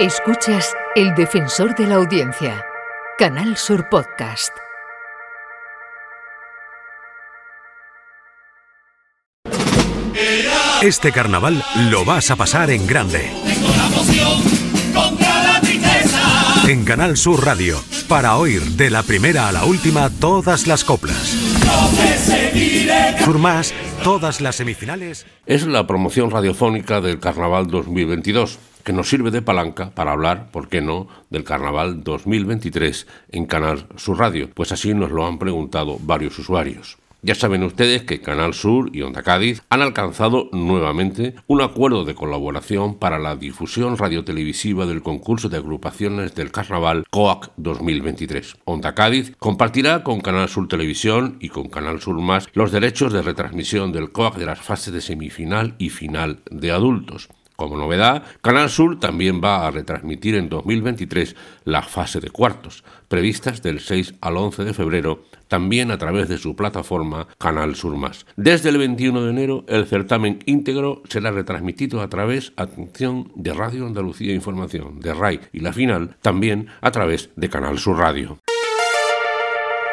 Escuchas El Defensor de la Audiencia, Canal Sur Podcast. Este carnaval lo vas a pasar en grande. En Canal Sur Radio, para oír de la primera a la última todas las coplas. Sur Más, todas las semifinales. Es la promoción radiofónica del Carnaval 2022 que nos sirve de palanca para hablar, ¿por qué no?, del Carnaval 2023 en Canal Sur Radio, pues así nos lo han preguntado varios usuarios. Ya saben ustedes que Canal Sur y Onda Cádiz han alcanzado nuevamente un acuerdo de colaboración para la difusión radiotelevisiva del concurso de agrupaciones del Carnaval COAC 2023. Onda Cádiz compartirá con Canal Sur Televisión y con Canal Sur Más los derechos de retransmisión del COAC de las fases de semifinal y final de adultos. Como novedad, Canal Sur también va a retransmitir en 2023 la fase de cuartos, previstas del 6 al 11 de febrero, también a través de su plataforma Canal Sur Más. Desde el 21 de enero, el certamen íntegro será retransmitido a través, atención, de Radio Andalucía Información, de RAI, y la final también a través de Canal Sur Radio.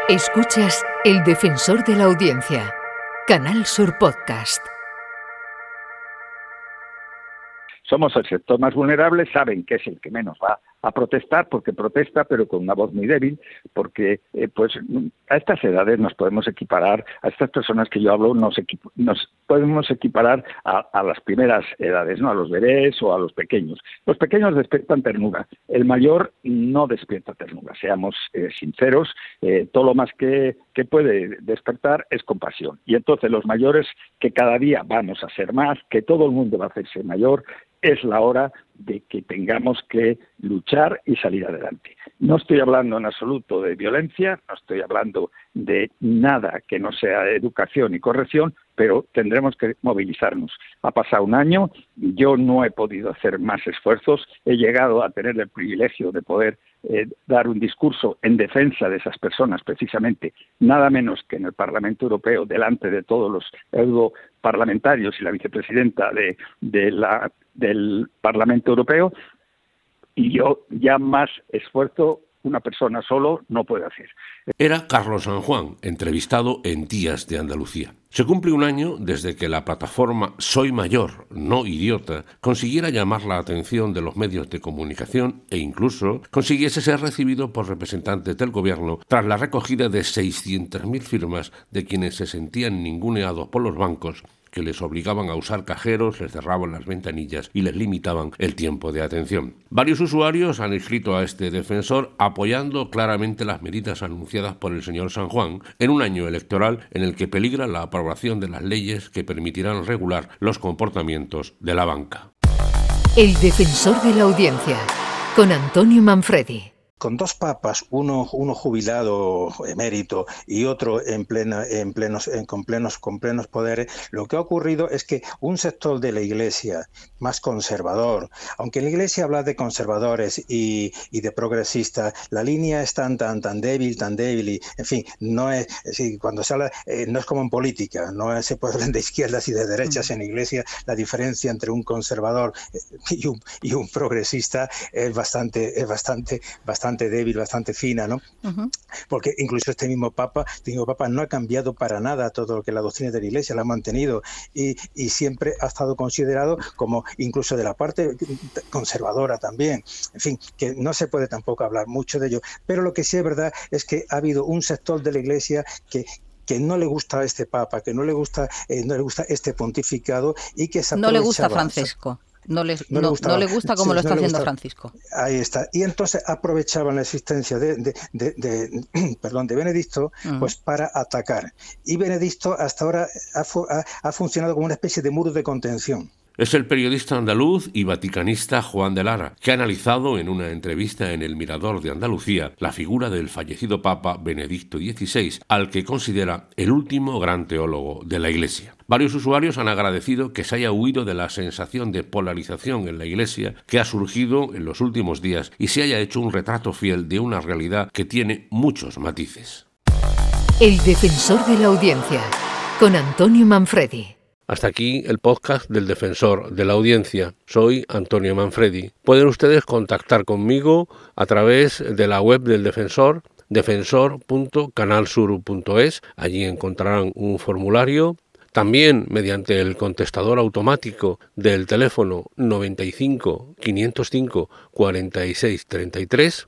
Escuchas El Defensor de la Audiencia, Canal Sur Podcast. Somos el sector más vulnerable, saben que es el que menos va a protestar porque protesta pero con una voz muy débil porque eh, pues a estas edades nos podemos equiparar a estas personas que yo hablo nos, nos podemos equiparar a, las primeras edades no a los bebés o a los pequeños. Los pequeños despiertan ternura el mayor no despierta ternura seamos eh, sinceros eh, todo lo más que, que puede despertar es compasión. Y entonces los mayores que cada día vamos a ser más que todo el mundo va a hacerse mayor es la hora de que tengamos que luchar y salir adelante. No estoy hablando en absoluto de violencia, no estoy hablando de nada que no sea educación y corrección, pero tendremos que movilizarnos. Ha pasado un año, yo no he podido hacer más esfuerzos, he llegado a tener el privilegio de poder eh, dar un discurso en defensa de esas personas, precisamente, nada menos que en el Parlamento Europeo, delante de todos los europarlamentarios y la vicepresidenta de, del Parlamento Europeo, y yo ya más esfuerzo una persona solo no puede hacer. Era Carlos San Juan, entrevistado en Días de Andalucía. Se cumple un año desde que la plataforma Soy Mayor, no idiota, consiguiera llamar la atención de los medios de comunicación e incluso consiguiese ser recibido por representantes del gobierno tras la recogida de 600.000 firmas de quienes se sentían ninguneados por los bancos que les obligaban a usar cajeros, les cerraban las ventanillas y les limitaban el tiempo de atención. Varios usuarios han escrito a este defensor apoyando claramente las medidas anunciadas por el señor San Juan en un año electoral en el que peligra la aprobación de las leyes que permitirán regular los comportamientos de la banca. El defensor de la audiencia, con Antonio Manfredi con dos papas, uno, uno jubilado emérito y otro en plena, en plenos, con plenos, con plenos poderes, lo que ha ocurrido es que un sector de la Iglesia más conservador, aunque la Iglesia habla de conservadores y, y de progresistas, la línea es tan tan tan débil, tan débil y, en fin, no es, cuando se habla, eh, no es como en política, no se puede hablar de izquierdas y de derechas en la Iglesia, la diferencia entre un conservador eh, y un, y un progresista es bastante, es bastante, bastante bastante débil, bastante fina, ¿no? Porque incluso este mismo Papa, este mismo Papa no ha cambiado para nada todo lo que la doctrina de la Iglesia la ha mantenido y, siempre ha estado considerado como incluso de la parte conservadora también. En fin, que no se puede tampoco hablar mucho de ello. Pero lo que sí es verdad es que ha habido un sector de la Iglesia que, que no le gusta a este papa, que no le gusta, eh, no le gusta este pontificado y que se no le gusta Francesco. No, le, no, le gusta como lo está haciendo Francisco. Ahí está. Y entonces aprovechaban la existencia de, de, de, perdón, de Benedicto pues para atacar. Y Benedicto hasta ahora ha, ha, funcionado como una especie de muro de contención. Es el periodista andaluz y vaticanista Juan de Lara, que ha analizado en una entrevista en El Mirador de Andalucía la figura del fallecido Papa Benedicto XVI, al que considera el último gran teólogo de la Iglesia. Varios usuarios han agradecido que se haya huido de la sensación de polarización en la Iglesia que ha surgido en los últimos días y se haya hecho un retrato fiel de una realidad que tiene muchos matices. El defensor de la audiencia, con Antonio Manfredi. Hasta aquí el podcast del defensor de la audiencia. Soy Antonio Manfredi. Pueden ustedes contactar conmigo a través de la web del defensor defensor.canalsur.es. Allí encontrarán un formulario también mediante el contestador automático del teléfono 95 505 46 33